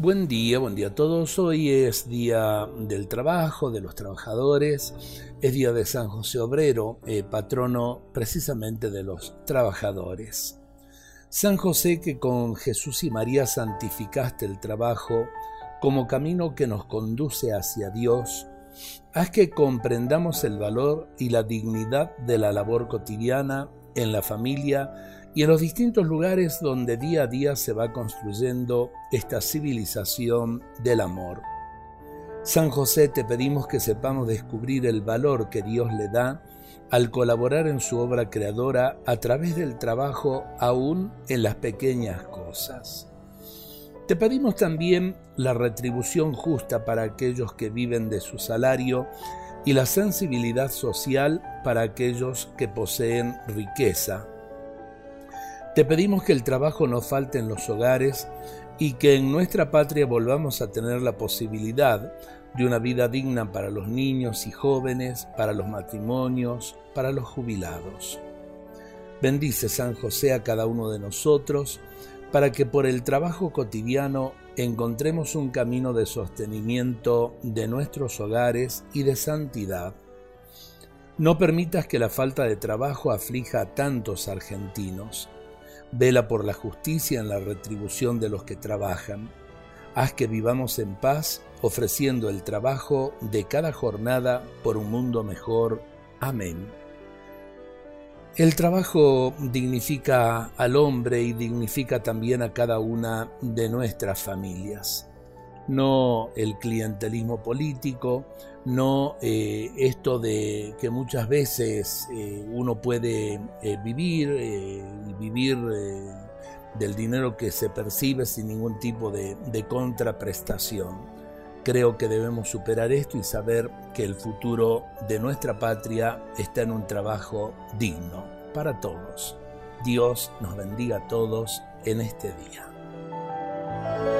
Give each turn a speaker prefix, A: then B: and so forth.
A: Buen día, buen día a todos. Hoy es día del trabajo, de los trabajadores, es día de San José Obrero, eh, patrono precisamente de los trabajadores. San José que con Jesús y María santificaste el trabajo como camino que nos conduce hacia Dios, haz que comprendamos el valor y la dignidad de la labor cotidiana en la familia y en los distintos lugares donde día a día se va construyendo esta civilización del amor. San José, te pedimos que sepamos descubrir el valor que Dios le da al colaborar en su obra creadora a través del trabajo aún en las pequeñas cosas. Te pedimos también la retribución justa para aquellos que viven de su salario y la sensibilidad social para aquellos que poseen riqueza te pedimos que el trabajo no falte en los hogares y que en nuestra patria volvamos a tener la posibilidad de una vida digna para los niños y jóvenes, para los matrimonios, para los jubilados. Bendice San José a cada uno de nosotros para que por el trabajo cotidiano encontremos un camino de sostenimiento de nuestros hogares y de santidad. No permitas que la falta de trabajo aflija a tantos argentinos Vela por la justicia en la retribución de los que trabajan. Haz que vivamos en paz, ofreciendo el trabajo de cada jornada por un mundo mejor. Amén. El trabajo dignifica al hombre y dignifica también a cada una de nuestras familias no el clientelismo político, no eh, esto de que muchas veces eh, uno puede eh, vivir y vivir del dinero que se percibe sin ningún tipo de contraprestación. Creo que debemos superar esto y saber que el futuro de nuestra patria está en un trabajo digno para todos. Dios nos bendiga a todos en este día.